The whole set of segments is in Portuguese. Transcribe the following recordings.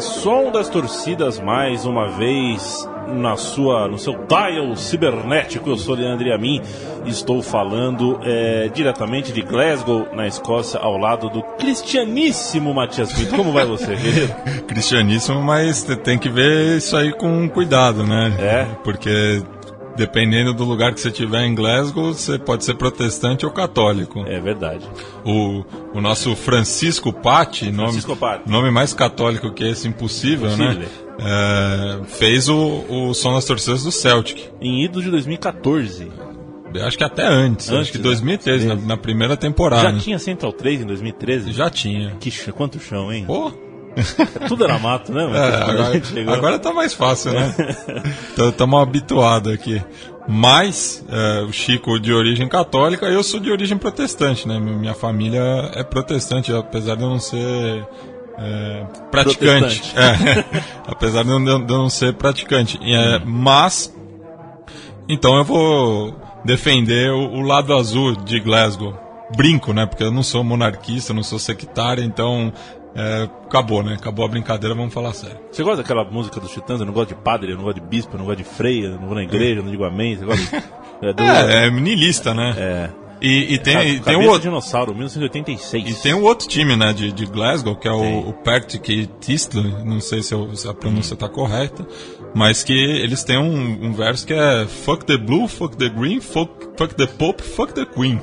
Som das Torcidas mais uma vez na sua, no seu dial cibernético. Eu sou Leandro Amin estou falando é, diretamente de Glasgow, na Escócia, ao lado do cristianíssimo Matias Pinto. Como vai você, querido? Cristianíssimo, mas tem que ver isso aí com cuidado, né? É. Porque dependendo do lugar que você estiver em Glasgow, você pode ser protestante ou católico. É verdade. O, o nosso Francisco Patti, nome, Patti. nome mais católico que esse, impossível, né? Impossível. É, fez o, o som das torcidas do Celtic. Em ido de 2014. Eu Acho que até antes, Antes, acho que né? 2013, na, na primeira temporada. Já né? tinha Central 3 em 2013? Já tinha. Que quanto chão, hein? Pô, Tudo era mato, né? É, agora, agora tá mais fácil, né? Estamos habituados aqui. Mas é, o Chico de origem católica, eu sou de origem protestante, né? Minha família é protestante, apesar de eu não ser é, praticante. É, apesar de eu, não- ser praticante. É, mas, então eu vou defender o, o lado azul de Glasgow. Brinco, né? Porque eu não sou monarquista, não sou sectário, então é, acabou, né? Acabou a brincadeira, vamos falar sério. Você gosta daquela música dos Titãs? Eu não gosto de padre, eu não gosto de bispo, eu não gosto de freia, eu não vou na igreja, eu não digo amém. Você gosta de... é, do... É, é niilista, né? É. E, e tem, e tem um de outro. dinossauro, 1986. E tem um outro time, né, de, de Glasgow, que é Tem. o, o Partick Thistle, não sei se, eu- se a pronúncia tá correta, mas que eles têm um, um verso que é Fuck the Blue, fuck the Green, fuck, fuck the Pope, fuck the Queen.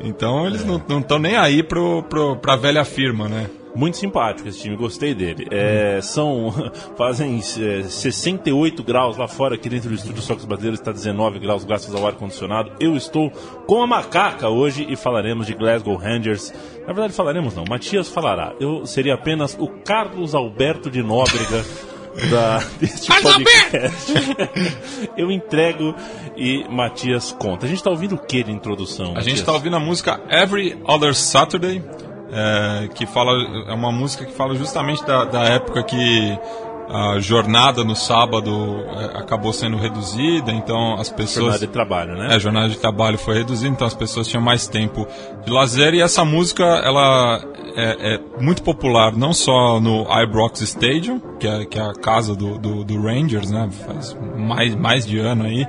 Então eles não não estão nem aí pro, pro, pra velha firma, né? Muito simpático esse time, gostei dele. É, são. fazem é, 68 graus lá fora, aqui dentro do estúdio Socos Brasileiro está 19 graus, graças ao ar-condicionado. Eu estou com a macaca hoje e falaremos de Glasgow Rangers. Na verdade, falaremos não, Matias falará. Eu seria apenas o Carlos Alberto de Nóbrega. Da, deste podcast. Eu entrego e Matias conta. A gente está ouvindo o que de introdução? A gente Matias? está ouvindo a música Every Other Saturday, é, que fala é uma música que fala justamente da, da época que a jornada no sábado é, acabou sendo reduzida, então as pessoas Jornada de trabalho, né? É, a jornada de trabalho foi reduzida, então as pessoas tinham mais tempo de lazer e essa música ela é, é muito popular não só no Ibrox Stadium, que é, que é a casa do, do, do Rangers, né? Faz mais, mais de ano aí.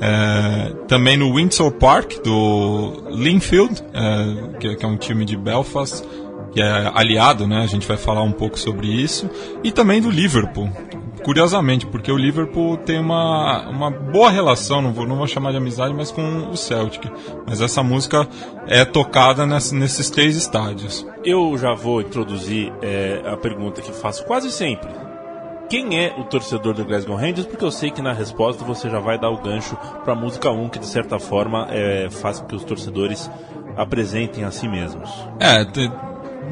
É, também no Windsor Park do Linfield, é, que, que é um time de Belfast, que é aliado, né? A gente vai falar um pouco sobre isso. E também do Liverpool. Curiosamente, porque o Liverpool tem uma, uma boa relação, não vou, não vou chamar de amizade, mas com o Celtic. Mas essa música é tocada ness- nesses três estádios. Eu já vou introduzir é, a pergunta que faço quase sempre. Quem é o torcedor do Glasgow Rangers? Porque eu sei que na resposta você já vai dar o gancho para a música 1, que de certa forma é, faz com que os torcedores apresentem a si mesmos. É,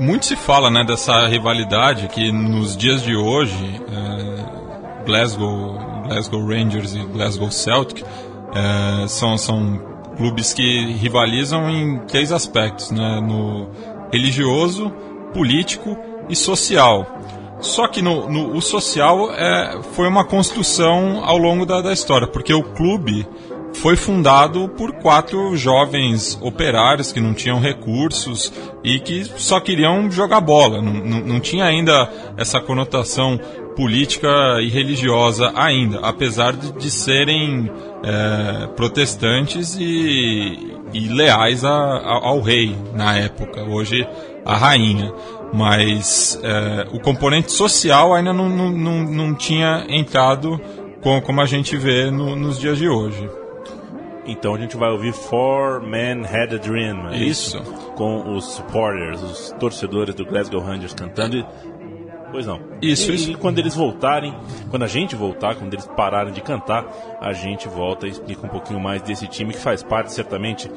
muito se fala né, dessa rivalidade que nos dias de hoje, é, Glasgow, Glasgow Rangers e Glasgow Celtic é, são, são clubes que rivalizam em três aspectos, né, no religioso, político e social. Só que no, no- o social é, foi uma construção ao longo da, da história, porque o clube foi fundado por quatro jovens operários que não tinham recursos e que só queriam jogar bola. Não, não, não tinha ainda essa conotação política e religiosa ainda, apesar de, de serem é, protestantes e, e leais a- a- ao rei na época. Hoje a rainha. Mas é, o componente social ainda não, não, não, não tinha entrado com, como a gente vê no- nos dias de hoje. Então a gente vai ouvir Four Men Had a Dream, é isso? Isso. Com os supporters, os torcedores do Glasgow Rangers cantando. e- Pois não. Isso, e, isso. E quando eles voltarem, quando a gente voltar, quando eles pararem de cantar, a gente volta e explica um pouquinho mais desse time que faz parte certamente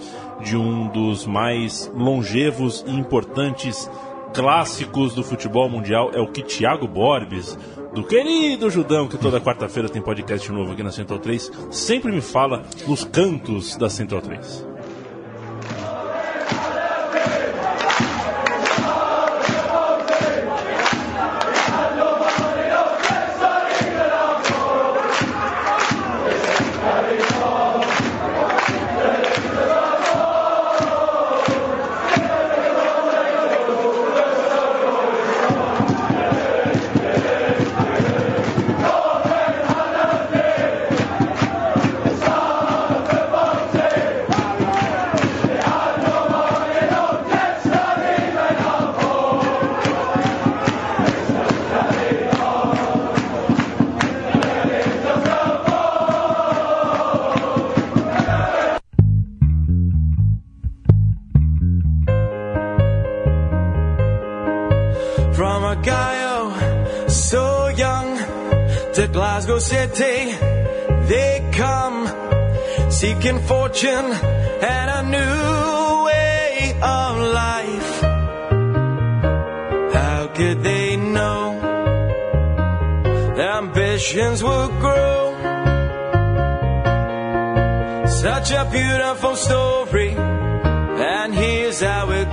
de um dos mais longevos e importantes clássicos do futebol mundial. É o que Thiago Borbes, do querido Judão, que toda quarta-feira tem podcast novo aqui na Central 3, sempre me fala nos cantos da Central 3. Fortune and a new way of life. How could they know their ambitions would grow? Such a beautiful story, and here's how it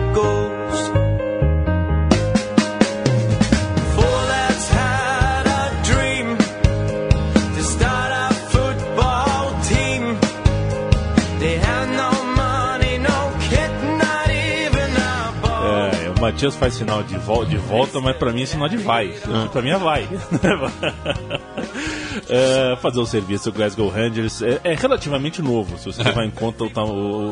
É, Matias faz sinal de, vol de volta, mas pra mim é sinal de vai. Pra mim é vai. É, fazer o serviço do Glasgow Rangers é, é relativamente novo, se você levar em conta o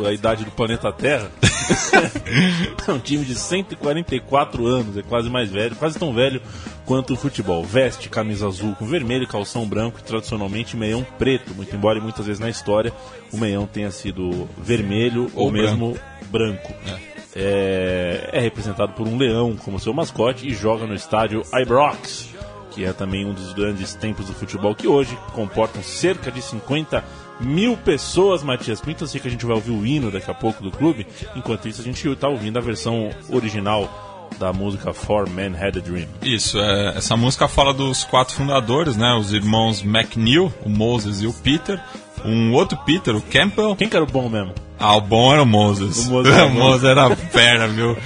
o- a idade do planeta Terra. é um time de 144 anos, é quase mais velho, quase tão velho quanto o futebol. Veste camisa azul com vermelho, calção branco e tradicionalmente meião preto, muito embora muitas vezes na história o meião tenha sido vermelho ou, Ou mesmo branco. É, é representado por um leão como seu mascote e joga no estádio Ibrox, que é também um dos grandes templos do futebol que hoje comportam cerca de 50 mil pessoas, Matias. Pinto, assim que a gente vai ouvir o hino daqui a pouco do clube. Enquanto isso, a gente está ouvindo a versão original da música Four Men Had a Dream. Isso, é, essa música fala dos quatro fundadores, né? Os irmãos McNeil, o Moses e o Peter. Um outro Peter, o Campbell. Quem que era o bom mesmo? Ah, o bom era o Moses. O Moses era o. Moses era a perna, viu?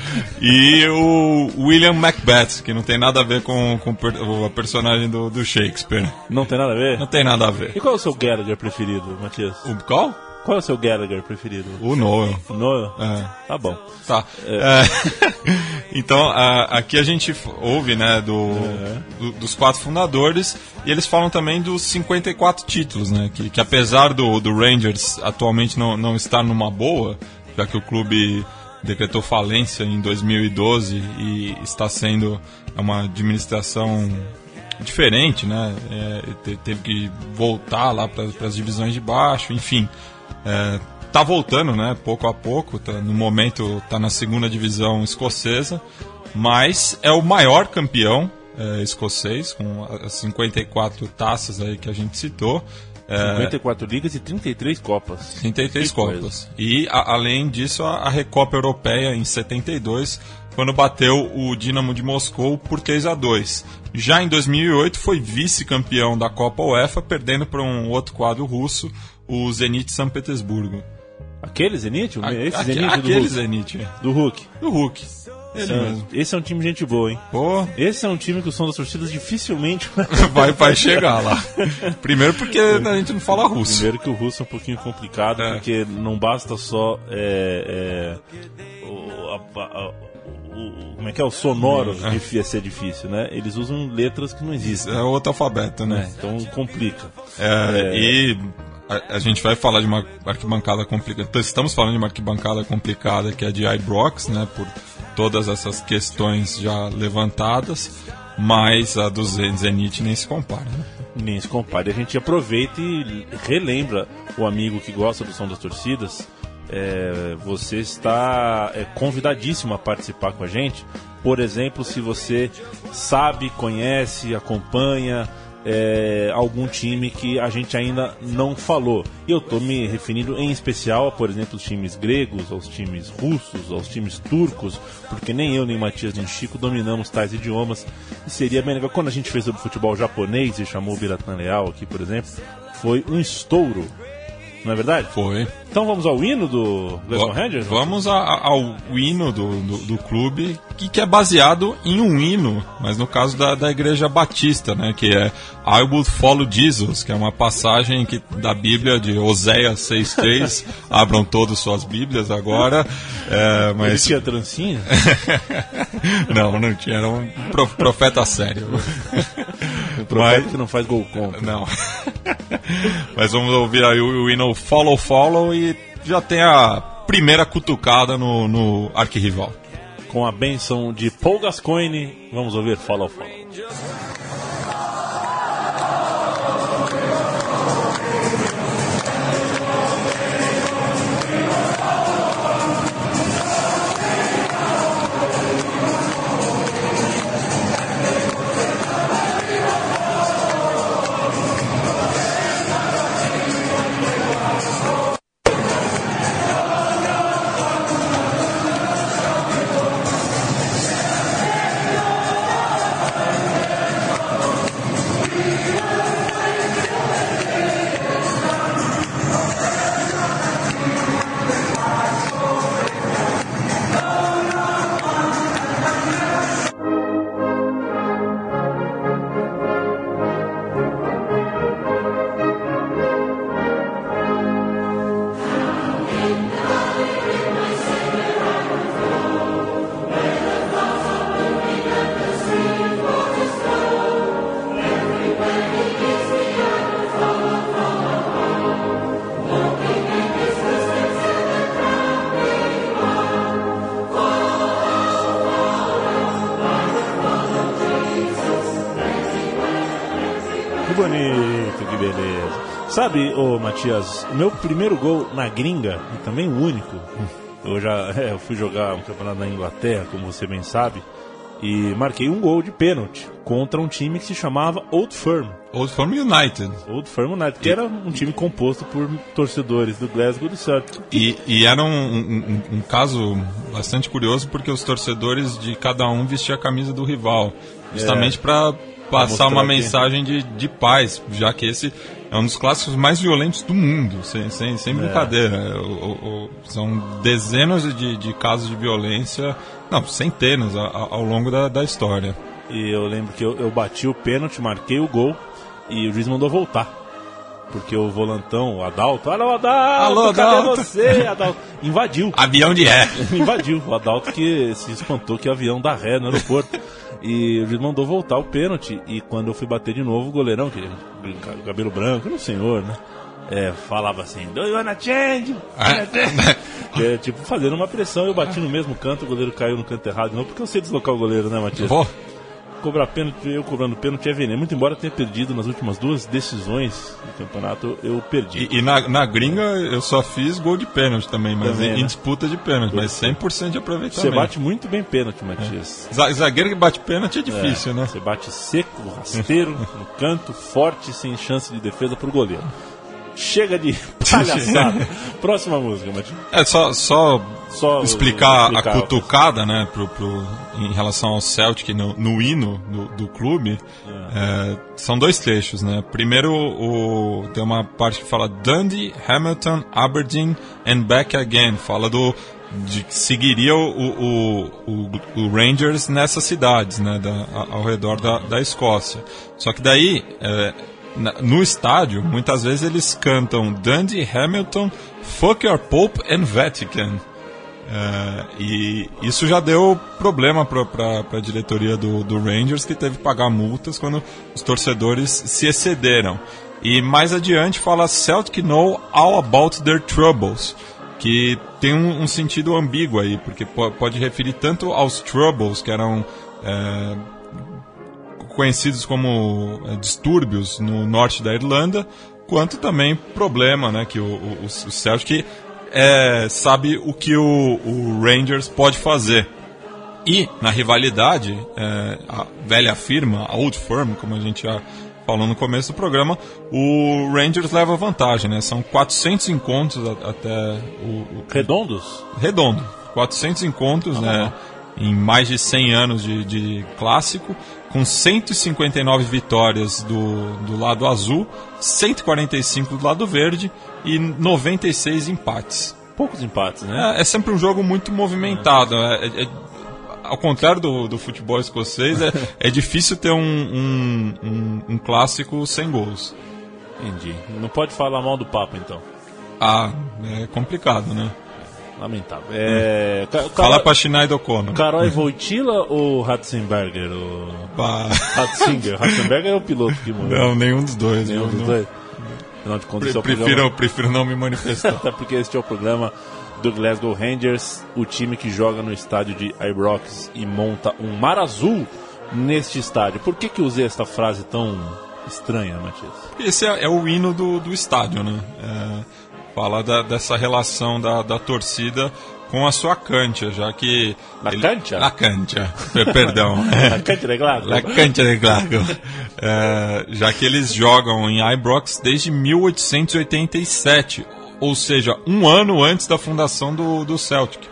E o William Macbeth, que não tem nada a ver com, com a personagem do, do Shakespeare. Não tem nada a ver? Não tem nada a ver. E qual é o seu Gallagher preferido, Matias? O qual? Qual é o seu Gallagher preferido? O Noel. Noel? É. Tá bom. Tá. É, então, a- aqui a gente ouve, né, do, do- dos quatro fundadores, e eles falam também dos 54 títulos, né, que, que apesar do, do Rangers atualmente não, não estar numa boa, já que o clube decretou falência em 2012 e está sendo uma administração diferente, né, é, te- teve que voltar lá para as divisões de baixo, enfim. É, tá voltando, né? Pouco a pouco. Tá, no momento tá na segunda divisão escocesa, mas é o maior campeão é, escocês com as 54 taças aí que a gente citou. É, 54 ligas e 33 copas. 33 Que coisa. Copas. E, a- além disso, a, a Recopa Europeia em 72, quando bateu o Dinamo de Moscou por 3 a 2 Já em 2008, foi vice-campeão da Copa UEFA, perdendo para um outro quadro russo, o Zenit São Petersburgo. Aquele Zenit? O- Esse Aque- Zenit do aquele Hulk? Zenit. Do Hulk. Do Hulk. Ele Esse, mesmo. esse é um time de gente boa, hein? Pô, Esse é um time que o som das torcidas dificilmente vai, vai chegar lá. Primeiro porque a gente não fala russo. Primeiro que o russo é um pouquinho complicado, É. porque não basta só é, é, o, a- a- o- como é que é o sonoro É. de ser difícil, né? Eles usam letras que não existem, É outro alfabeto, né? né? Então complica. É, E a, a gente vai falar de uma arquibancada complicada. Então, Estamos falando de uma arquibancada complicada que é de Ibrox, né? Por todas essas questões já levantadas. Mas a do Zen- Zenit nem se compara. Né? Nem se compare. A gente aproveita e relembra o amigo que gosta do som das torcidas. É, você está é, convidadíssimo a participar com a gente. Por exemplo, se você sabe, conhece, acompanha é, algum time que a gente ainda não falou. E eu estou me referindo em especial a, por exemplo, os times gregos, aos times russos, aos times turcos, porque nem eu, nem Matias, nem Chico dominamos tais idiomas. E seria bem legal. Quando a gente fez sobre futebol japonês e chamou o Biratan Leal aqui, por exemplo, foi um estouro. Não é verdade? Foi. Então vamos ao hino do Glasgow Rangers? Vamos a- a- ao hino do, do, do clube, que, que é baseado em um hino, mas no caso da, da Igreja Batista, né? Que é I Will Follow Jesus, que é uma passagem que, da Bíblia de Oséias 6.3. Abram todas suas Bíblias agora. É, Ele mas tinha trancinha? não, não tinha, era um pro- profeta sério. Um profeta Mas- que não faz gol contra. Não. Mas vamos ouvir aí o, o hino Follow Follow e já tem a primeira cutucada no, no arquirrival. Com a benção de Paul Gascoigne, vamos ouvir Follow Follow. Sabe, ô Matias, o meu primeiro gol na gringa, e também o único, eu já é, eu fui jogar um campeonato na Inglaterra, como você bem sabe, e marquei um gol de pênalti contra um time que se chamava Old Firm. Old Firm United. Old Firm United, que era um time composto por torcedores do Glasgow do Celtic. E, e era um, um- um- caso bastante curioso porque os torcedores de cada um vestiam a camisa do rival, justamente para passar uma mensagem de, de paz, já que esse é um dos clássicos mais violentos do mundo, sem, sem, sem brincadeira. O- o- o- são dezenas de, de casos de violência, não, centenas a- a- ao longo da, da história. E eu lembro que eu, eu bati o pênalti, marquei o gol e o juiz mandou voltar. Porque o volantão, o Adalto, alô Adalto, Alô, cadê Adalto?" você, Adalto? Invadiu. Avião de ré. invadiu. O Adalto que se espantou que o avião dá ré no aeroporto. E o juiz mandou voltar o pênalti. E quando eu fui bater de novo, o goleirão, que cabelo branco, era um senhor, né? É, falava assim, do you wanna change? Ah. É, tipo, fazendo uma pressão, eu bati no mesmo canto, o goleiro caiu no canto errado de novo, porque eu sei deslocar o goleiro, né, Matias? Pô, Cobrar pênalti, eu cobrando pênalti é veneno. Muito embora tenha perdido nas últimas duas decisões do campeonato, eu perdi. E, e na, na gringa eu só fiz gol de pênalti também, mas Também, em, né? em disputa de pênalti, mas 100% de aproveitamento. Você bate muito bem pênalti, Matias. Za- Zagueiro que bate pênalti é difícil, É, né? Você bate seco, rasteiro, no canto, forte, sem chance de defesa pro goleiro. Chega de palhaçada. Próxima música, Matias. É só, só, Só explicar, explicar. a cutucada, né, pro, pro- em relação ao Celtic no, no hino do, do clube. É, são dois trechos, né? Primeiro, o, tem uma parte que fala Dundee, Hamilton, Aberdeen and back again. Fala do de que seguiria o, o, o, o Rangers nessas cidades, né, da, ao redor da, da Escócia. Só que daí, é, no estádio, muitas vezes eles cantam Dundee, Hamilton, Fuck Your Pope and Vatican. É, e isso já deu problema para a diretoria do, do Rangers, que teve que pagar multas quando os torcedores se excederam. E mais adiante fala Celtic know all about their troubles, que tem um, um sentido ambíguo aí, porque po- pode referir tanto aos troubles, que eram é, conhecidos como é, distúrbios no norte da Irlanda, quanto também problema, né, que o, o, o Celtic é, sabe o que o, o Rangers pode fazer. E na rivalidade, é, a velha firma, a Old Firm, como a gente já falou no começo do programa, o Rangers leva vantagem, né? São 400 encontros até o, Redondos? redondo. 400 encontros, né? Em mais de 100 anos de, de clássico, com 159 vitórias do, do lado azul, 145 do lado verde e 96 empates. Poucos empates, né? É, é sempre um jogo muito movimentado. é- é- é- ao contrário do, do futebol escocês, é, é difícil ter um, um, um- um clássico sem gols. Entendi. Não pode falar mal do Papa, então. Ah, é complicado, né? Lamentável. É... Ca- Fala pra Sinead O'Connor. Carol Voitila ou Ratzenberger? O... Pá. Ratzinger. Ratzenberger é o piloto que morreu. Não, nenhum dos dois. Nenhum dos não- dois. Afinal de contas, é o Prefiro, programa... prefiro não me manifestar. Até porque este é o programa do Glasgow Rangers, o time que joga no estádio de Ibrox e monta um mar azul neste estádio. Por que que eu usei esta frase tão estranha, Matias? Esse é, é o hino do, do estádio, né? É, fala da- dessa relação da, da torcida com a sua cancha, já que... La cancha? La cancha, per- perdão. A cancha de Glasgow? La cancha de Glasgow. É, já que eles jogam em Ibrox desde 1887, ou seja, um ano antes da fundação do, do Celtic.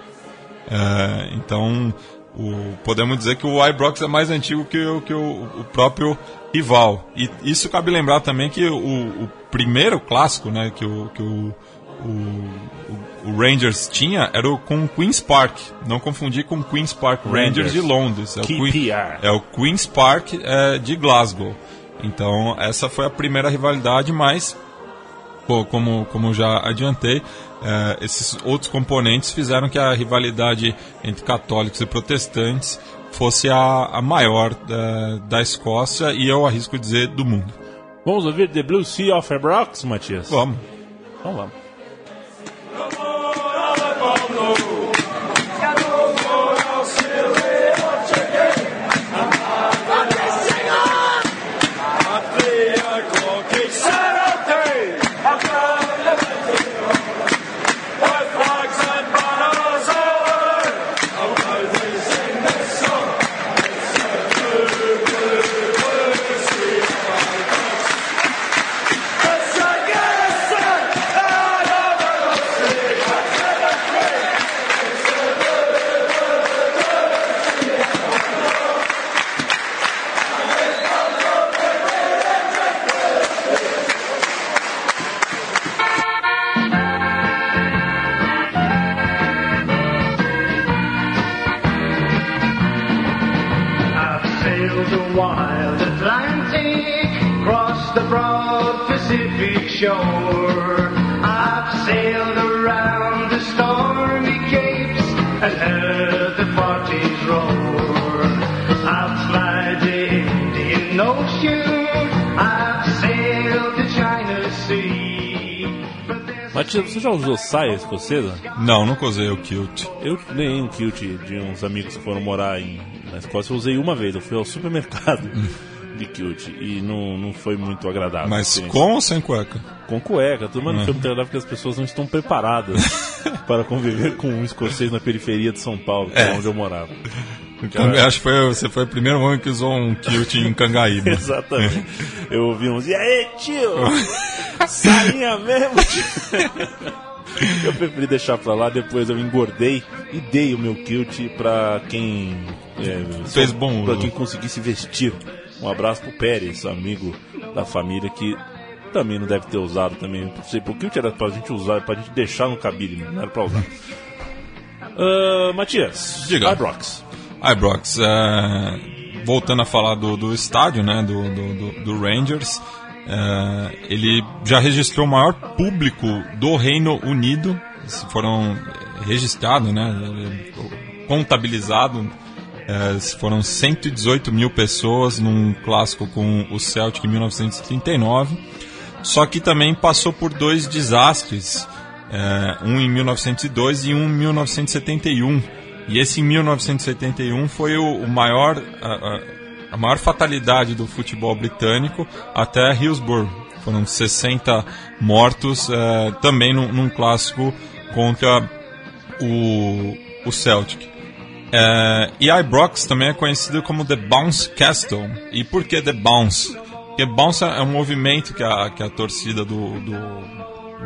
É, então, o- podemos dizer que o Ibrox é mais antigo que, o- que o, o próprio rival. E isso cabe lembrar também que o, o primeiro clássico né, que, o, que o, o, o- Rangers tinha era o, com o Queen's Park. Não confundir com o Queen's Park Rangers, Rangers. de Londres. É o, Queen- é o Queen's Park é, de Glasgow. Então, essa foi a primeira rivalidade, mas Pô, como, como já adiantei, eh, esses outros componentes fizeram que a rivalidade entre católicos e protestantes fosse a, a maior da, da Escócia e eu arrisco dizer do mundo. Vamos ouvir The Blue Sea of Ibrox, Matias? Vamos. Então vamos. Usou saia escocesa? Não, nunca usei o kilt. Eu ganhei um kilt de uns amigos que foram morar em, na Escócia. Eu usei uma vez, eu fui ao supermercado de kilt e não, não foi muito agradável. Mas com ou sem cueca? Com cueca, tudo, mas não foi muito agradável porque as pessoas não estão preparadas para conviver com um escocês na periferia de São Paulo, que é, É. onde eu morava. Eu acho que foi, você foi o primeiro homem que usou um kilt em Cangaíba. Exatamente. Eu ouvi uns, e aí, tio? Sainha mesmo, tio? Eu preferi deixar pra lá, depois eu engordei e dei o meu kilt pra quem é, Fez bom pra quem conseguisse vestir. Um abraço pro Pérez, amigo da família que também não deve ter usado também. Não sei, porque o kilt era pra gente usar, pra gente deixar no cabide, não era pra usar. Ah, Matias, Diga. Ibrox. Ibrox, é, voltando a falar do, do estádio, né, do, do- do Rangers, é, ele já registrou o maior público do Reino Unido, foram registrados, né, contabilizado, se foram 118 mil pessoas num clássico com o Celtic em 1939, só que também passou por dois desastres, é, um em 1902 e um em 1971. E esse em 1971 foi o, o maior, a, maior fatalidade do futebol britânico até Hillsborough. Foram 60 mortos é, também num, num clássico contra o, o Celtic. É, e Ibrox também é conhecido como The Bounce Castle. E por que The Bounce? Porque Bounce é um movimento que a, que a torcida do, do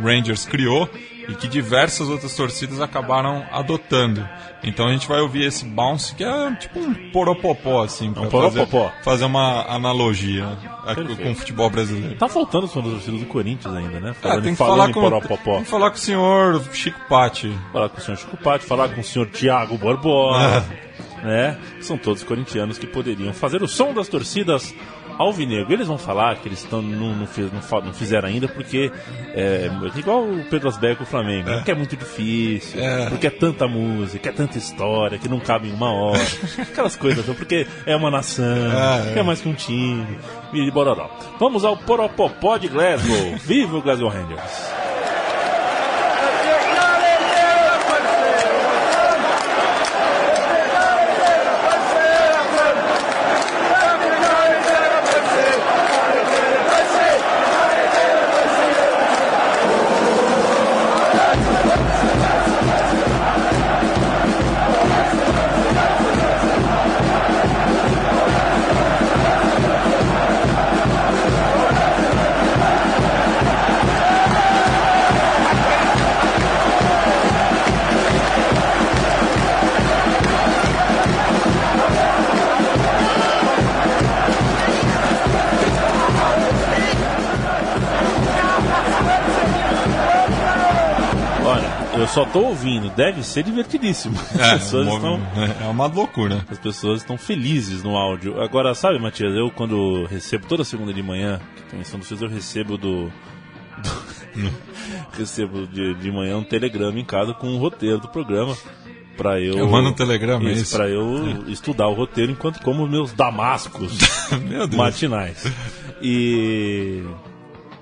Rangers criou e que diversas outras torcidas acabaram adotando. Então a gente vai ouvir esse bounce que é tipo um poropopó, assim, pra um poropopó. Fazer, fazer uma analogia aqui Perfeito. com o futebol brasileiro. Tá faltando os torcedores do Corinthians ainda, né? É, Falando, tem que falar em com, Poropopó. tem que falar com o senhor Chico Patti. Falar com o senhor Chico Patti, falar com o senhor Tiago Barbosa, né? São todos corintianos que poderiam fazer o som das torcidas alvinegro. Eles vão falar que eles estão não, não, fiz- não não fizeram ainda porque é igual o Pedro Asbeck com o Flamengo, porque é muito difícil, É. porque é tanta música, é tanta história que não cabe em uma hora, aquelas coisas, porque é uma nação, É, é. é mais que um time, e bororó. Vamos ao Poropopó de Glasgow. Viva o Glasgow Rangers! Só tô ouvindo, deve ser divertidíssimo. As É, pessoas um estão movi- é uma loucura. as pessoas estão felizes no áudio. Agora, sabe, Matias, eu quando recebo toda segunda de manhã, que tem em São Luís, eu recebo do. do- recebo de, de manhã um telegrama em casa com o roteiro do programa. Pra eu. Eu mando um telegrama, é isso, isso? Pra eu estudar o roteiro enquanto como meus damascos Meu Deus. matinais. E.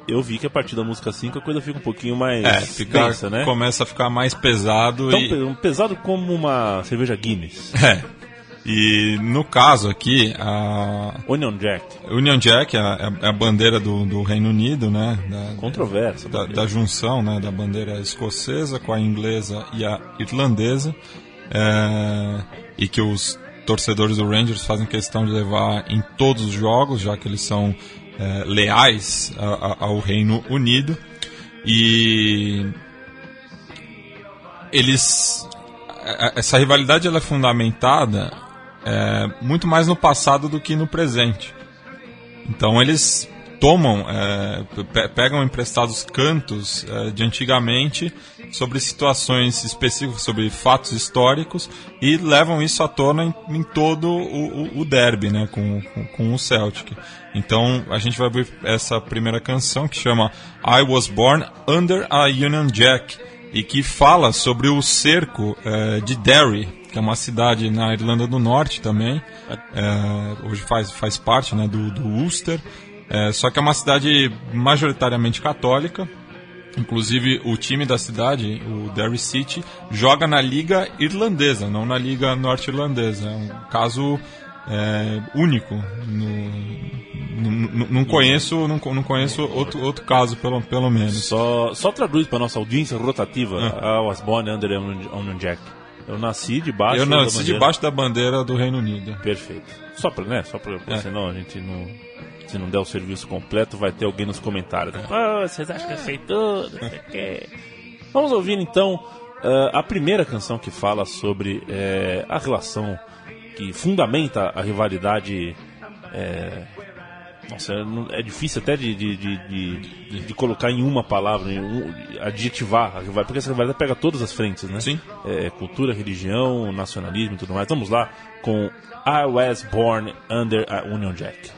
Eu vi que a partir da música 5 a coisa fica um pouquinho mais É, fica, densa, né? começa a ficar mais pesado Tão e... pe- pesado como uma cerveja Guinness. É. E no caso aqui, a Onion Jack. Union Jack é a, é a bandeira do, do Reino Unido, né? Da, Controversa. da, da junção né, da bandeira escocesa com a inglesa e a irlandesa. É, e que os torcedores do Rangers fazem questão de levar em todos os jogos, já que eles são é, leais a- a- ao Reino Unido. E eles a- a- essa rivalidade ela é fundamentada é, muito mais no passado do que no presente. Então eles tomam, é, pe- pegam emprestados cantos é, de antigamente sobre situações específicas, sobre fatos históricos e levam isso à tona em, em todo o, o, derby, né, com, com, com o Celtic. Então a gente vai ver essa primeira canção que chama I Was Born Under a Union Jack e que fala sobre o cerco eh, de Derry, que é uma cidade na Irlanda do Norte também. Eh, hoje faz, faz parte né, do, do Ulster. Eh, só que é uma cidade majoritariamente católica. Inclusive, o time da cidade, o Derry City, joga na Liga Irlandesa, não na Liga Norte-Irlandesa. É um caso eh, único. No- no- no- não conheço, não, não conheço outro, outro caso, pelo, pelo menos. Só, só traduz para nossa audiência rotativa. Ah. I was born under Union Jack. Eu nasci debaixo Eu da nasci bandeira- debaixo da bandeira do Reino Unido. Perfeito. Só para, né? Só para, É. senão a gente não se não der o serviço completo, vai ter alguém nos comentários. Né? Vocês acham que eu sei tudo? Não sei o quê. Vamos ouvir então ah, a primeira canção que fala sobre eh, a relação que fundamenta a rivalidade. eh, nossa, é é difícil até de, de, de, de- de colocar em uma palavra, em um, adjetivar a rivalidade, porque essa rivalidade pega todas as frentes, né? Sim. É, cultura, religião, nacionalismo e tudo mais. Vamos lá com I Was Born Under a Union Jack.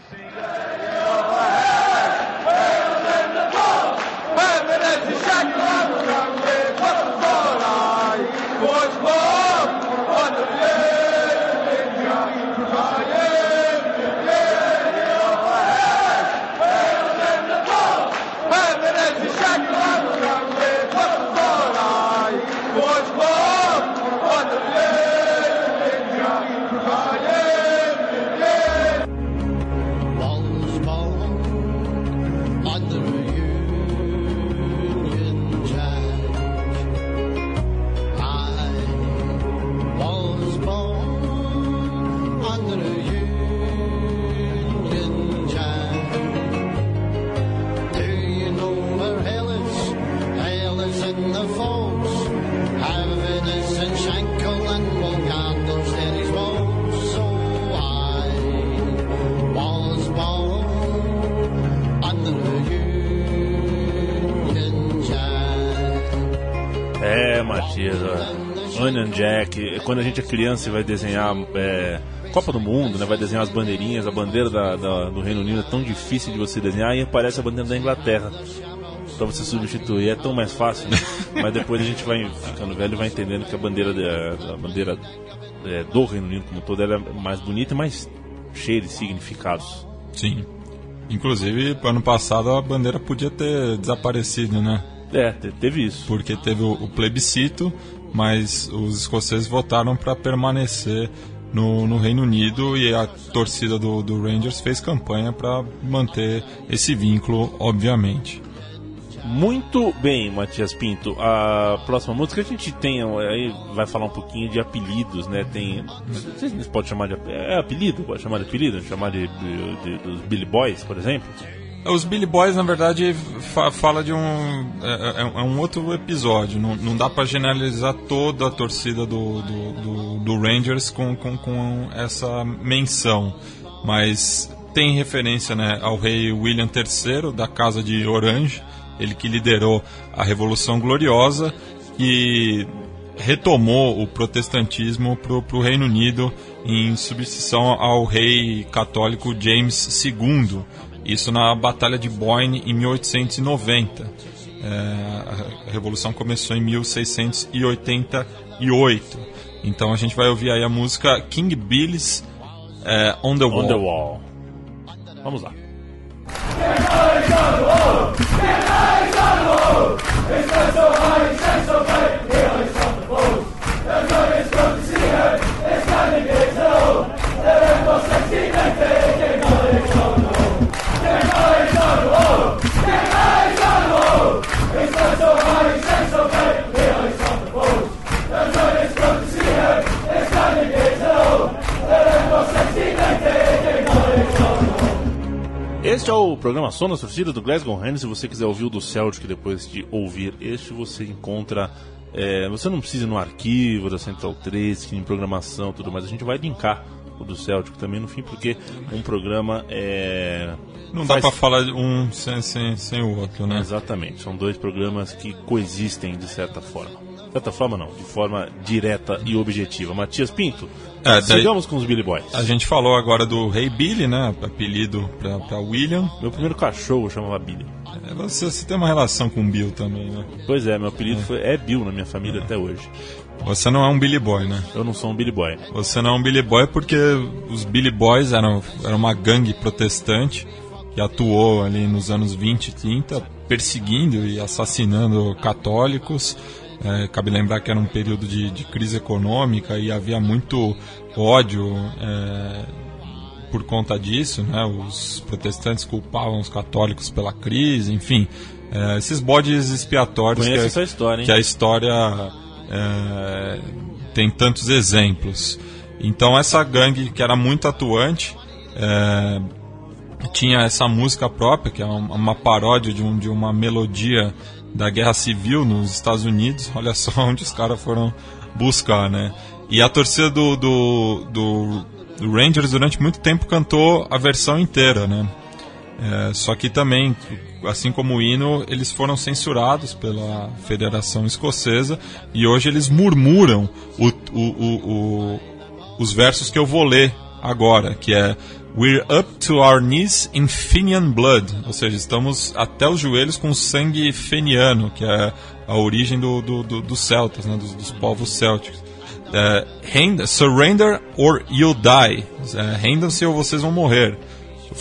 Ó. Union Jack. Quando a gente é criança e vai desenhar é, Copa do Mundo, né? Vai desenhar as bandeirinhas, a bandeira da- da- do Reino Unido é tão difícil de você desenhar e aparece a bandeira da Inglaterra. Pra você substituir, é tão mais fácil. né? Mas depois a gente vai ficando velho e vai entendendo que a bandeira, da- a bandeira é, do Reino Unido como todo ela é mais bonita e mais cheia de significados. Sim. Inclusive, ano passado a bandeira podia ter desaparecido, né? É, te- teve isso. Porque teve o, o plebiscito, mas os escoceses votaram para permanecer no, no Reino Unido e a torcida do, do Rangers fez campanha para manter esse vínculo, obviamente. Muito bem, Matias Pinto. A próxima música a gente tem aí vai falar um pouquinho de apelidos, né? Tem, não sei se pode chamar de é apelido, pode chamar de apelido, chamar de, de- de- dos Billy Boys, por exemplo. Os Billy Boys, na verdade, fa- fala de um. É, é- é um outro episódio. Não, não dá para generalizar toda a torcida do, do, do- do Rangers com, com, com essa menção. Mas tem referência né, ao rei William III, da Casa de Orange, ele que liderou a Revolução Gloriosa e retomou o protestantismo para o Reino Unido em substituição ao rei católico James II. Isso na Batalha de Boyne em 1890. É, a Revolução começou em 1688. Então a gente vai ouvir aí a música King Billy's é, On the Wall. On the Wall. Vamos lá. Este é o programa Sonos Torcida do Glasgow Rangers. Se você quiser ouvir o do Celtic depois de ouvir este, você encontra. é, você não precisa ir no arquivo da Central 3, que em programação e tudo mais. A gente vai linkar o do Celtic também no fim, porque um programa é. Não dá faz- pra falar um sem, sem, sem o outro, né? Exatamente, são dois programas que coexistem de certa forma. De certa forma, não, de forma direta e objetiva. Matias Pinto, É, sigamos com os Billy Boys. A gente falou agora do Rei Billy, né? Apelido pra, pra William. Meu primeiro cachorro chamava Billy. É, Você, você tem uma relação com Bill também, né? Pois é, meu apelido foi, é Bill na minha família até hoje. Você não é um Billy Boy, né? Eu não sou um Billy Boy. Você não é um Billy Boy porque os Billy Boys eram, eram uma gangue protestante que atuou ali nos anos 20 e 30, perseguindo e assassinando católicos. É, cabe lembrar que era um período de, de crise econômica e havia muito ódio é, por conta disso, né? Os protestantes culpavam os católicos pela crise, enfim, é, esses bodes expiatórios Conheço que, essa história, hein? que a história é, tem tantos exemplos. Então essa gangue que era muito atuante é, tinha essa música própria que é uma, uma paródia de, um, de uma melodia da Guerra Civil nos Estados Unidos. Olha só onde os caras foram buscar, né? E a torcida do, do, do, do Rangers durante muito tempo cantou a versão inteira, né? É, só que também, assim como o hino, eles foram censurados pela Federação Escocesa e hoje eles murmuram o, o, o, os versos que eu vou ler agora, que é We're up to our knees in Fenian blood, ou seja, estamos até os joelhos com sangue feniano, que é a origem do, do, do- dos celtas, né, dos, dos povos célticos. É, surrender or you'll die. É, Rendam-se ou vocês vão morrer.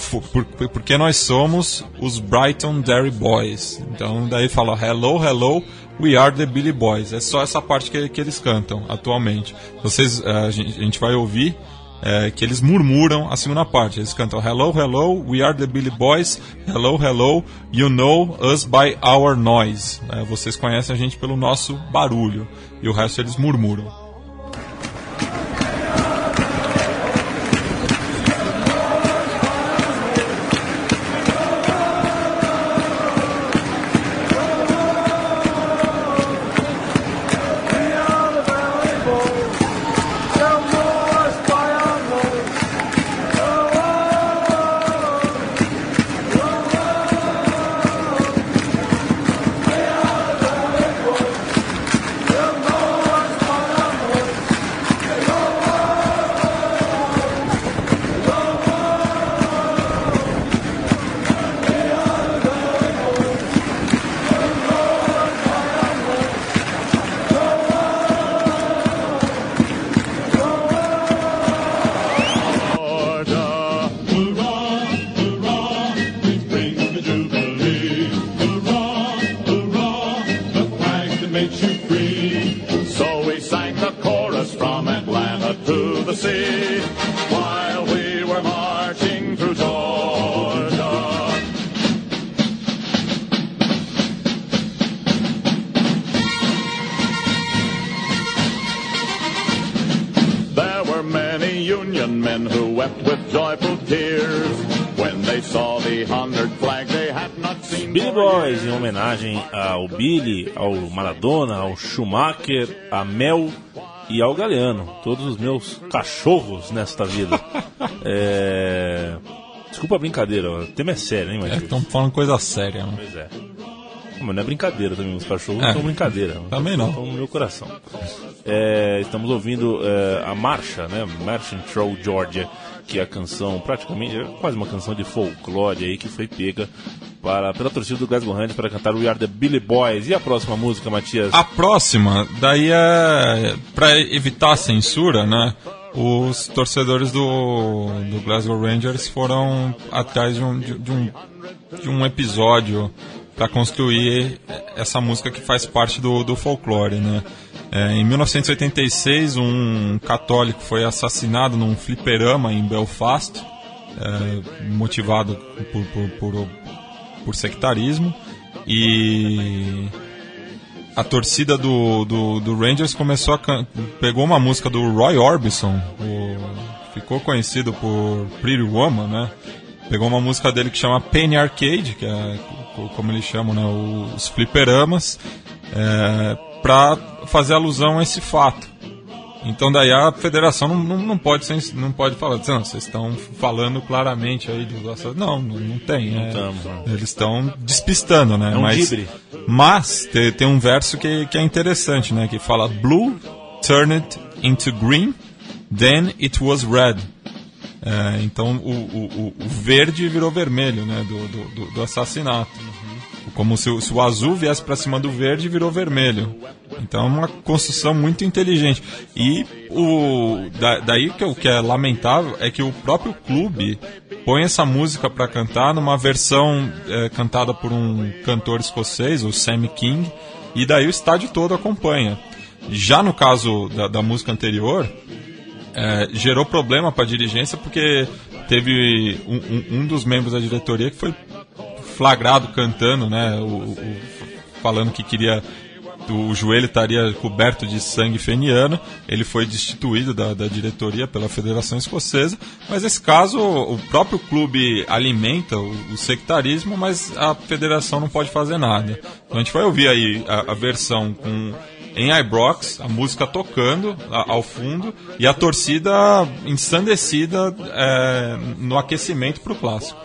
Por- por- porque nós somos os Brighton Dairy Boys. Então daí fala Hello, hello, we are the Billy Boys. É só essa parte que, que eles cantam atualmente. Vocês, eh, a, gente, a gente vai ouvir eh, que eles murmuram a segunda parte. Eles cantam Hello, hello, we are the Billy Boys. Hello, hello, you know us by our noise. Eh, vocês conhecem a gente pelo nosso barulho. E o resto eles murmuram. Schumacher, a Mel e ao Galeano. Todos os meus cachorros nesta vida. É... Desculpa a brincadeira, o tema é sério, hein, É, Matheus? estão falando coisa séria. Né? Pois é. Não, Mas não é brincadeira também, os cachorros não É. são brincadeira. Também não. Estão no meu coração. É, estamos ouvindo é, a marcha, né? Marching Through Georgia, que é a canção, praticamente, é quase uma canção de folclore aí, que foi pega para, pela torcida do Glasgow Rangers para cantar We Are The Billy Boys. E a próxima música, Matias? A próxima, daí é para evitar a censura, né? Os torcedores do, do Glasgow Rangers foram atrás de um, de, um, de um episódio para construir essa música que faz parte do, do folclore, né? É, em 1986, um católico foi assassinado num fliperama em Belfast, é, motivado por, por, por, por sectarismo. E a torcida do, do, do Rangers começou a can... pegou uma música do Roy Orbison, o... ficou conhecido por Pretty Woman, né? Pegou uma música dele que chama Penny Arcade, que é co- como eles chamam, né? Os fliperamas, é... para fazer alusão a esse fato. Então daí a federação não, não, não pode ser, não pode falar, dizer, não, vocês estão falando claramente aí assassinato. Não, não, não tem. é, eles estão despistando, né? É um mas, mas tem, tem um verso que, que é interessante, né? Que fala Blue turned into green, then it was red. É, então o, o, o- verde virou vermelho, né? Do, do- do assassinato. Como se, o- se o azul viesse para cima do verde, virou vermelho. Então é uma construção muito inteligente. E o da- daí que o que é lamentável é que o próprio clube põe essa música para cantar numa versão é, cantada por um cantor escocês, o Sammy King, e daí o estádio todo acompanha. Já no caso da, da música anterior, é, gerou problema para a dirigência porque teve um, um- um dos membros da diretoria que foi flagrado cantando, né, o, o- falando que queria o joelho estaria coberto de sangue feniano. Ele foi destituído da, da diretoria pela Federação Escocesa. Mas nesse caso, o próprio clube alimenta o, o sectarismo, mas a federação não pode fazer nada. Então a gente vai ouvir aí a, a versão com em Ibrox, a música tocando a- ao fundo e a torcida ensandecida é, no aquecimento para o clássico.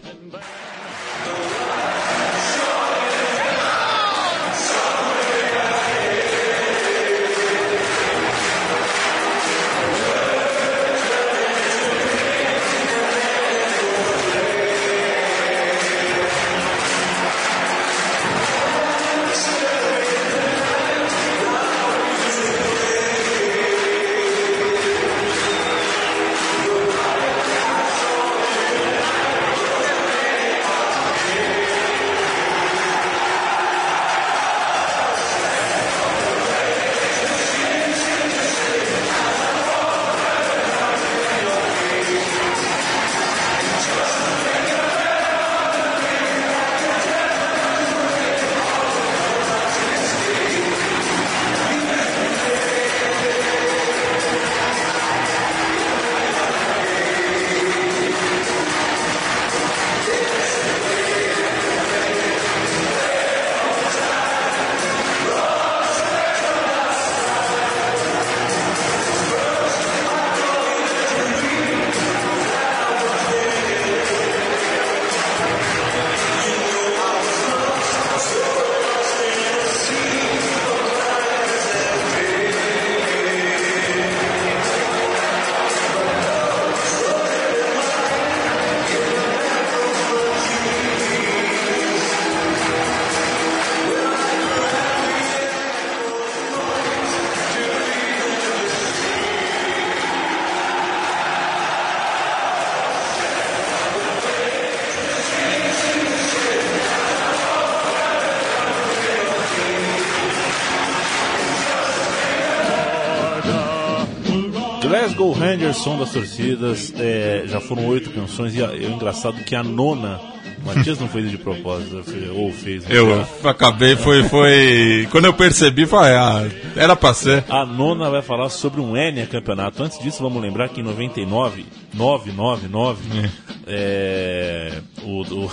Som das torcidas, é, já foram oito canções e é engraçado que a nona, o Matias não fez de propósito, foi- ou fez. Eu acabei, foi, foi. Quando eu percebi, falei, ah, era pra ser. A nona vai falar sobre um Enia campeonato. Antes disso, vamos lembrar que em 99, 999, é, o, o,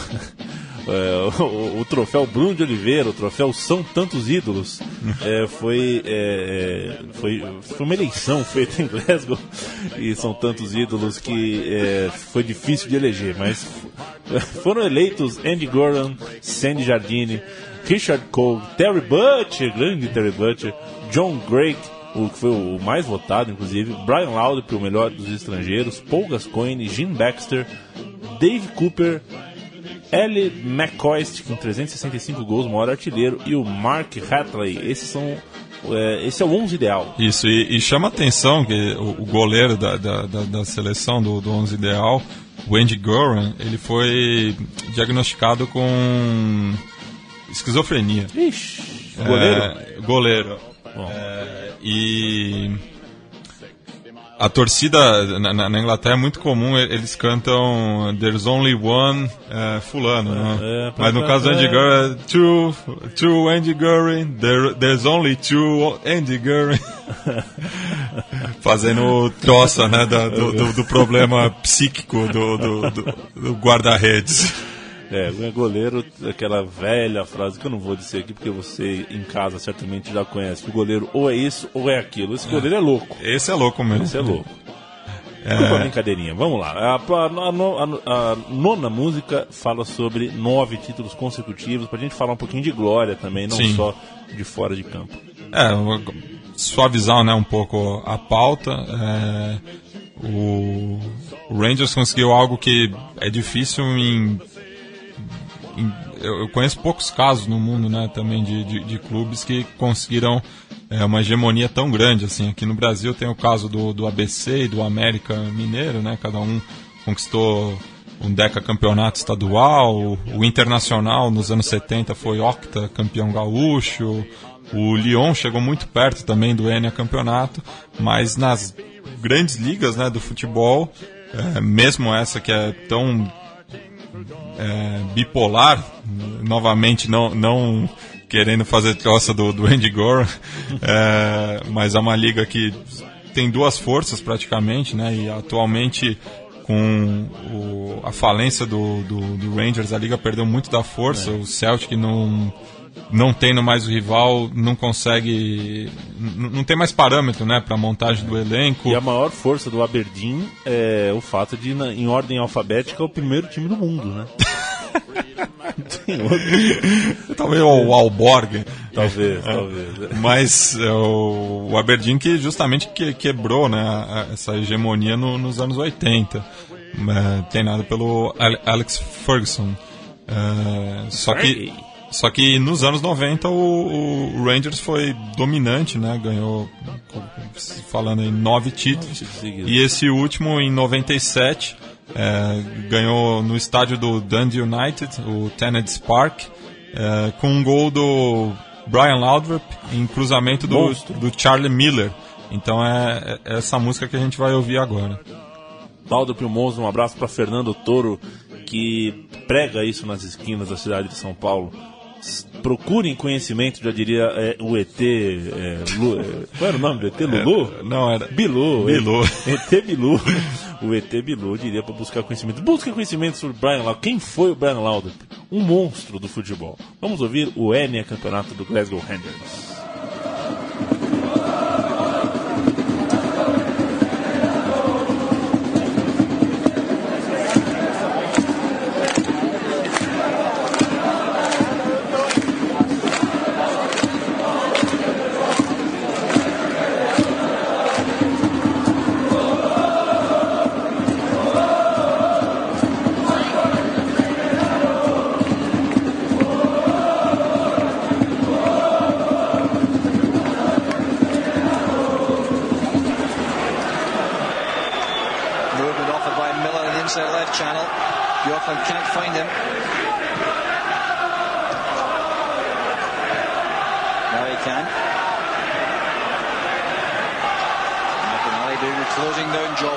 é, o, o troféu Bruno de Oliveira, o troféu São Tantos Ídolos, é, foi, é, é, foi, foi uma eleição feita em Glasgow e são tantos ídolos que é, foi difícil de eleger, mas foram eleitos Andy Goran, Sandy Jardine, Richard Cole, Terry Butcher, grande Terry Butcher, John Drake, o que foi o mais votado, inclusive, Brian Laudrup, o melhor dos estrangeiros, Paul Gascoigne, Jim Baxter, Dave Cooper, Ellie McCoist, com 365 gols, maior artilheiro, e o Mark Hatley. Esses são. é, esse é o 11 ideal. Isso, e, e chama atenção que o, o goleiro da, da, da, da seleção do, do 11 ideal, o Andy Goran, ele foi diagnosticado com esquizofrenia. Ixi, goleiro? É, goleiro. É, e a torcida na, na- Inglaterra é muito comum, eles cantam There's Only One é, Fulano, né? É, Mas no caso do Andy é. Goran, é two, two Andy Goran, there, there's only two Andy Goran. Fazendo troça, né, da- do, do- do problema psíquico do- do guarda-redes. É, é goleiro, aquela velha frase que eu não vou dizer aqui porque você em casa certamente já conhece. Que o goleiro ou é isso ou é aquilo. Esse goleiro é louco. Esse é louco mesmo. Esse é louco. Uma brincadeirinha, vamos lá. A, a- a a- a nona música fala sobre nove títulos consecutivos, pra gente falar um pouquinho de glória também, não Sim. só de fora de campo. É, suavizar né, um pouco a pauta. é, o Rangers conseguiu algo que é difícil em. Eu, conheço poucos casos no mundo né, também de, de, de clubes que conseguiram é, uma hegemonia tão grande. assim Aqui no Brasil tem o caso do, do ABC e do América Mineiro, né, cada um conquistou um deca campeonato estadual, o, o Internacional nos anos 70 foi octa campeão gaúcho, o Lyon chegou muito perto também do Enia campeonato, mas nas grandes ligas né, do futebol, é, mesmo essa que é tão é, bipolar, novamente não, não querendo fazer troça do, do Andy Gore, é, mas é uma liga que tem duas forças praticamente, né? E atualmente com o- a falência do, do, do Rangers, a liga perdeu muito da força. O Celtic não não tendo mais o rival, não consegue, não tem mais parâmetro, né, para montagem do elenco. E a maior força do Aberdeen é o fato de, em ordem alfabética, é o primeiro time do mundo, né? Talvez o Alborg. talvez, talvez. Mas é, o, o Aberdeen que justamente que, quebrou né, a- essa hegemonia no- nos anos 80. É, treinado pelo Ale- Alex Ferguson. É, só que só que nos anos 90 o, o Rangers foi dominante, né? Ganhou, falando em nove títulos. E esse último, em 97, é, ganhou no estádio do Dundee United, o Tennent's Park, é, com um gol do Brian Laudrup em cruzamento do, do Charlie Miller. Então é, é essa música que a gente vai ouvir agora. Baldo Monstro, um abraço para Fernando Toro, que prega isso nas esquinas da cidade de São Paulo. Procurem conhecimento, já diria é, o ET. É, Lu, é, qual era o nome do ET? Lulu? Não, era. Bilu. Bilu. ET Bilu. O ET Bilu diria para buscar conhecimento. Busque conhecimento sobre Brian Laudrup. Quem foi o Brian Laudrup? Um monstro do futebol. Vamos ouvir o Enia campeonato do Glasgow Rangers.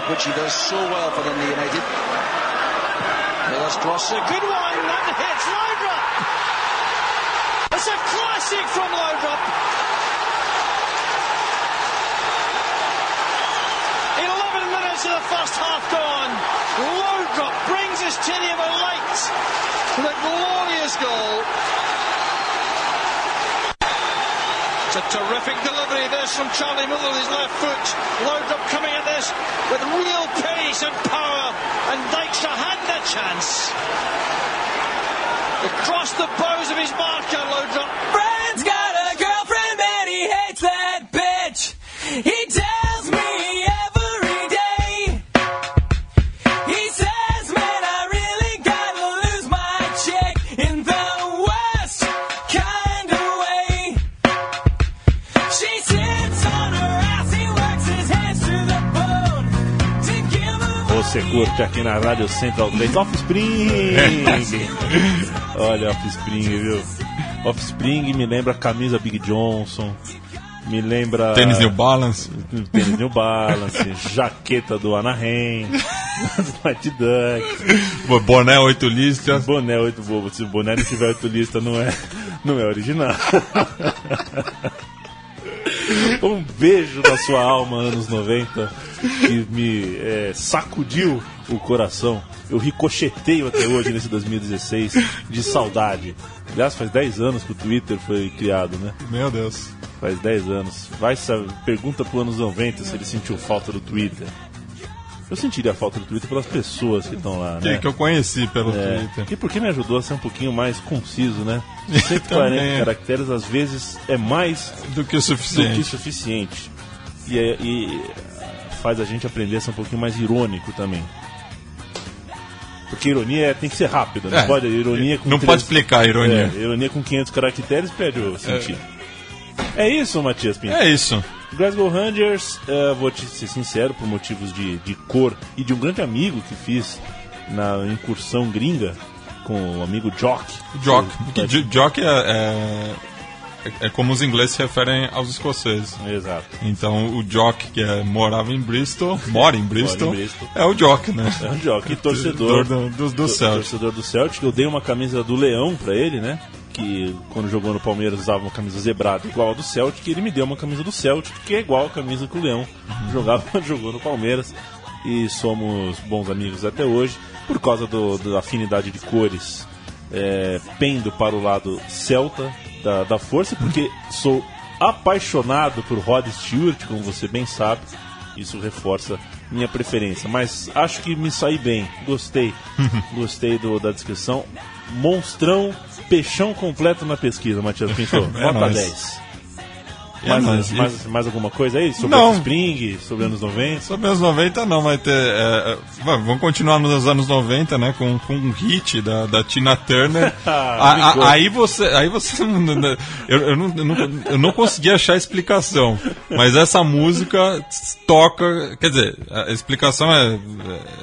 Which he does so well for Dundee United. Miller's cross, a good one, that hits Laudrup. It's a classic from Laudrup. 11 minutes of the first half gone. Loudrup brings his Tinium a light with a glorious goal. It's a terrific delivery this from Charlie Miller his left foot. Loudrup coming at this with real pace and power, and Dykstra had the chance. Across the bows of his marker, Loudrup. Friend's got a girlfriend and he hates that bitch. He curte aqui na Rádio Central 3 Offspring. Olha Offspring, viu? Offspring me lembra camisa Big Johnson, me lembra Tênis New Balance. tênis New Balance, jaqueta do Anaheim, White Duck, Boné 8 listras. boné 8 bobo. Se o boné não tiver 8 lista, não é, não é original. Um beijo na sua alma, anos 90, que me é, sacudiu o coração. Eu ricocheteio até hoje, nesse 2016, de saudade. Aliás, faz 10 anos que o Twitter foi criado, né? Meu Deus. Faz 10 anos. Vai saber, pergunta pro anos 90 se ele sentiu falta do Twitter. Eu sentiria falta do Twitter pelas pessoas que estão lá, Que, né? que eu conheci pelo É, Twitter. e porque me ajudou a ser um pouquinho mais conciso, né? Também 140 é. caracteres às vezes é mais Do que o do que suficiente. suficiente. E, é- e faz a gente aprender a ser um pouquinho mais irônico também. Porque ironia é- tem que ser rápida, não É, pode. Ironia com não três- pode explicar a ironia. É, ironia com 500 caracteres perde o sentido. É, isso, Matias Pinto. É isso. Glasgow Rangers, eh, vou te ser sincero, por motivos de, de cor e de um grande amigo que fiz na incursão gringa com o amigo Jock. Jock. Que- Jock é, é, é como os ingleses se referem aos escoceses. Exato. Então o Jock, que é, morava em Bristol, mora em Bristol, Bristol. é o Jock, né? É um Jock, e torcedor do, do, do Celtic. Torcedor do Celtic. Eu dei uma camisa do Leão pra ele, né? Que quando jogou no Palmeiras usava uma camisa zebrada igual a do Celtic. E ele me deu uma camisa do Celtic, que é igual a camisa que o Leão jogava quando jogou no Palmeiras. E somos bons amigos até hoje, por causa do, da afinidade de cores. É, pendo para o lado celta da, da força, porque sou apaixonado por Rod Stewart, como você bem sabe. Isso reforça minha preferência. Mas acho que me saí bem. Gostei. Gostei do, da descrição. Monstrão, peixão completo na pesquisa, Matias Pinto. É Nota nóis. 10. É mais, nóis. mais, mais alguma coisa aí? Sobre Não. Spring, sobre anos 90? Sobre os 90 não, vai ter. é, é, vamos continuar nos anos 90, né? Com, com um hit da, da Tina Turner. A- a- Brincou. aí você. Aí você. Eu, eu, não, eu, não, eu não consegui achar a explicação. Mas essa música toca. Quer dizer, a explicação é.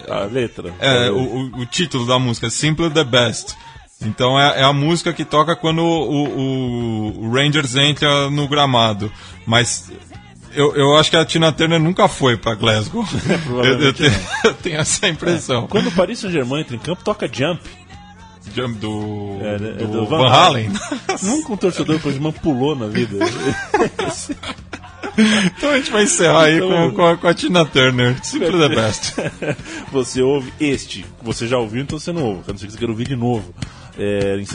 A letra. É, o, o- o título da música, Simple the Best. Então é, é a música que toca quando o, o- o Rangers entra no gramado. Mas eu, eu acho que a Tina Turner nunca foi pra Glasgow. eu, eu Provavelmente tenho, eu tenho essa impressão. Quando o Paris Saint-Germain entra em campo, toca Jump. Jump do, É, né? do, do Van, Van Halen. Nunca um torcedor do Paris Saint-Germain pulou na vida. então a gente vai encerrar aí Então- com, com a, com a Tina Turner. The Best. você ouve este, você já ouviu, então você não ouve. A não ser que você queira ouvir de novo. É, em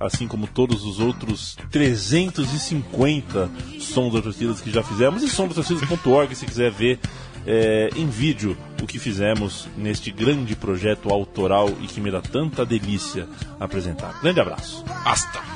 assim como todos os outros 350 sons das torcidas que já fizemos, e somdatorcidas.org se quiser ver é, em vídeo o que fizemos neste grande projeto autoral e que me dá tanta delícia apresentar. Grande abraço. Basta.